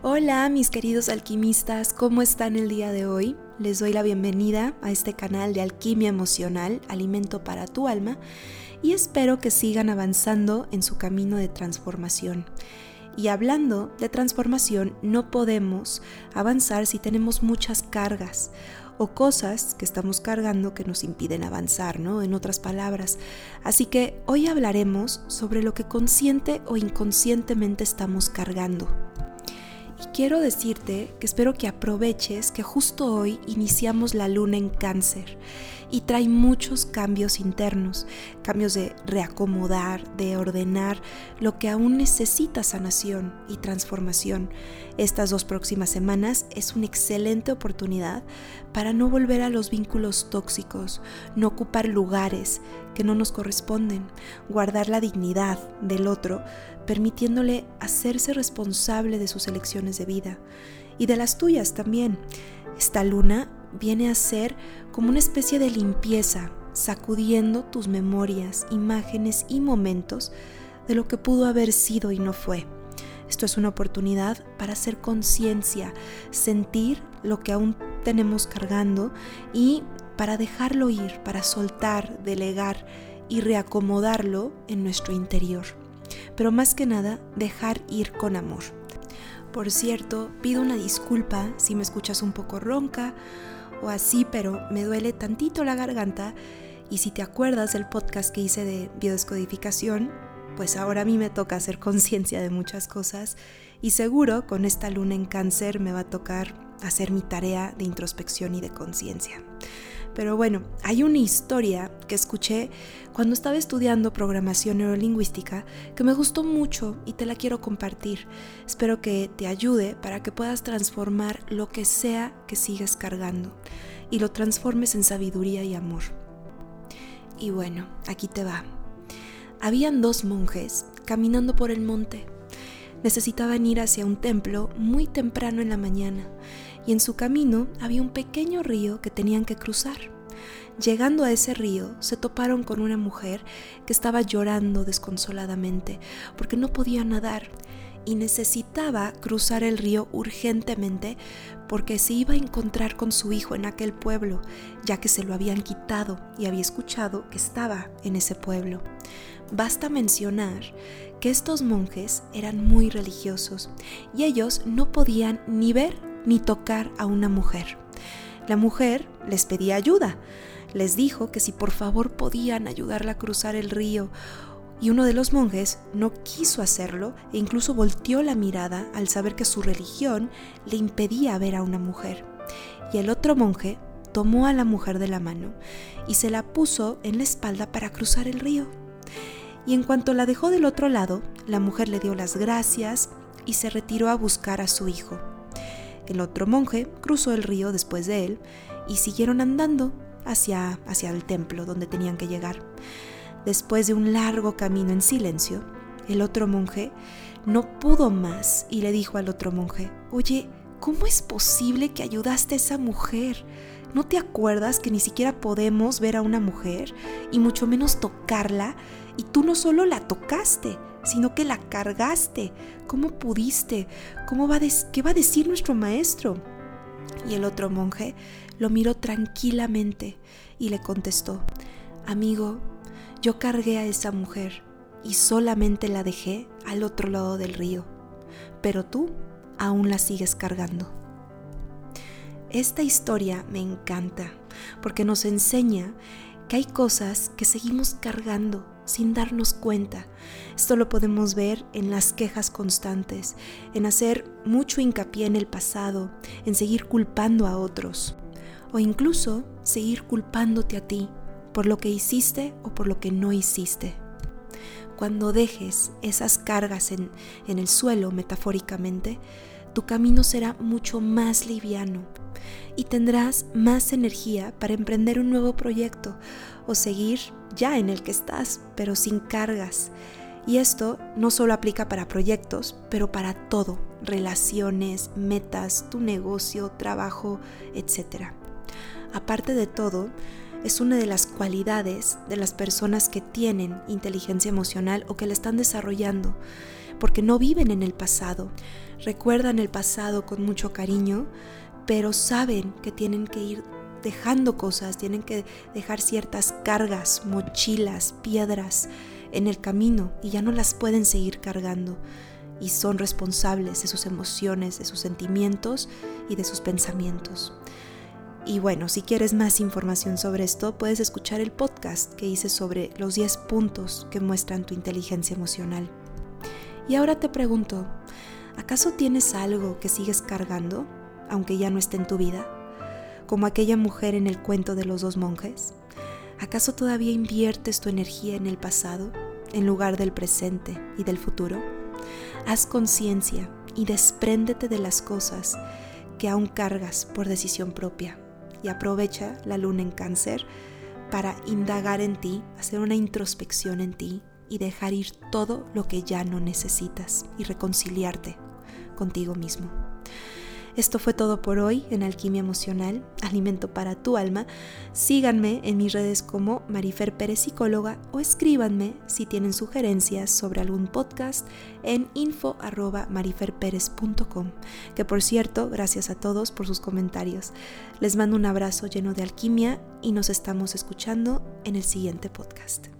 Hola mis queridos alquimistas, ¿cómo están el día de hoy? Les doy la bienvenida a este canal de Alquimia Emocional, Alimento para tu Alma, y espero que sigan avanzando en su camino de transformación. Y hablando de transformación, no podemos avanzar si tenemos muchas cargas o cosas que estamos cargando que nos impiden avanzar, ¿no? En otras palabras. Así que hoy hablaremos sobre lo que consciente o inconscientemente estamos cargando. Y quiero decirte que espero que aproveches que justo hoy iniciamos la luna en cáncer y trae muchos cambios internos, cambios de reacomodar, de ordenar lo que aún necesita sanación y transformación. Estas dos próximas semanas es una excelente oportunidad para no volver a los vínculos tóxicos, no ocupar lugares que no nos corresponden, guardar la dignidad del otro, permitiéndole hacerse responsable de sus elecciones de vida y de las tuyas también. Esta luna viene a ser como una especie de limpieza, sacudiendo tus memorias, imágenes y momentos de lo que pudo haber sido y no fue. Esto es una oportunidad para hacer conciencia, sentir lo que aún tenemos cargando y para dejarlo ir, para soltar, delegar y reacomodarlo en nuestro interior. Pero más que nada, dejar ir con amor. Por cierto, pido una disculpa si me escuchas un poco ronca o así, pero me duele tantito la garganta y si te acuerdas del podcast que hice de biodescodificación, pues ahora a mí me toca hacer conciencia de muchas cosas y seguro con esta luna en cáncer me va a tocar hacer mi tarea de introspección y de conciencia. Pero bueno, hay una historia que escuché cuando estaba estudiando programación neurolingüística que me gustó mucho y te la quiero compartir. Espero que te ayude para que puedas transformar lo que sea que sigues cargando y lo transformes en sabiduría y amor. Y bueno, aquí te va. Habían dos monjes caminando por el monte. Necesitaban ir hacia un templo muy temprano en la mañana y en su camino había un pequeño río que tenían que cruzar. Llegando a ese río, se toparon con una mujer que estaba llorando desconsoladamente porque no podía nadar y necesitaba cruzar el río urgentemente porque se iba a encontrar con su hijo en aquel pueblo, ya que se lo habían quitado y había escuchado que estaba en ese pueblo. Basta mencionar que estos monjes eran muy religiosos y ellos no podían ni ver ni tocar a una mujer. La mujer les pedía ayuda, les dijo que si por favor podían ayudarla a cruzar el río, y uno de los monjes no quiso hacerlo e incluso volteó la mirada al saber que su religión le impedía ver a una mujer. Y el otro monje tomó a la mujer de la mano y se la puso en la espalda para cruzar el río. Y en cuanto la dejó del otro lado, la mujer le dio las gracias y se retiró a buscar a su hijo. El otro monje cruzó el río después de él y siguieron andando hacia, hacia el templo donde tenían que llegar. Después de un largo camino en silencio, el otro monje no pudo más y le dijo al otro monje, oye, ¿cómo es posible que ayudaste a esa mujer? ¿No te acuerdas que ni siquiera podemos ver a una mujer y mucho menos tocarla? Y tú no solo la tocaste, sino que la cargaste. ¿Cómo pudiste? ¿Cómo va ¿Qué va a decir nuestro maestro? Y el otro monje lo miró tranquilamente y le contestó, Amigo, yo cargué a esa mujer y solamente la dejé al otro lado del río, pero tú aún la sigues cargando. Esta historia me encanta porque nos enseña que hay cosas que seguimos cargando sin darnos cuenta. Esto lo podemos ver en las quejas constantes, en hacer mucho hincapié en el pasado, en seguir culpando a otros o incluso seguir culpándote a ti por lo que hiciste o por lo que no hiciste. Cuando dejes esas cargas en, en el suelo, metafóricamente, tu camino será mucho más liviano y tendrás más energía para emprender un nuevo proyecto o seguir ya en el que estás, pero sin cargas. Y esto no solo aplica para proyectos, pero para todo, relaciones, metas, tu negocio, trabajo, etc. Aparte de todo, es una de las cualidades de las personas que tienen inteligencia emocional o que la están desarrollando, porque no viven en el pasado. Recuerdan el pasado con mucho cariño, pero saben que tienen que ir dejando cosas, tienen que dejar ciertas cargas, mochilas, piedras en el camino y ya no las pueden seguir cargando y son responsables de sus emociones, de sus sentimientos y de sus pensamientos. Y bueno, si quieres más información sobre esto, puedes escuchar el podcast que hice sobre los 10 puntos que muestran tu inteligencia emocional. Y ahora te pregunto, ¿acaso tienes algo que sigues cargando, aunque ya no esté en tu vida? Como aquella mujer en el cuento de los dos monjes. ¿Acaso todavía inviertes tu energía en el pasado en lugar del presente y del futuro? Haz conciencia y despréndete de las cosas que aún cargas por decisión propia y aprovecha la luna en cáncer para indagar en ti, hacer una introspección en ti y dejar ir todo lo que ya no necesitas y reconciliarte contigo mismo. Esto fue todo por hoy en Alquimia Emocional, Alimento para tu Alma. Síganme en mis redes como Marifer Pérez Psicóloga o escríbanme si tienen sugerencias sobre algún podcast en info.mariferperez.com. Que por cierto, gracias a todos por sus comentarios. Les mando un abrazo lleno de alquimia y nos estamos escuchando en el siguiente podcast.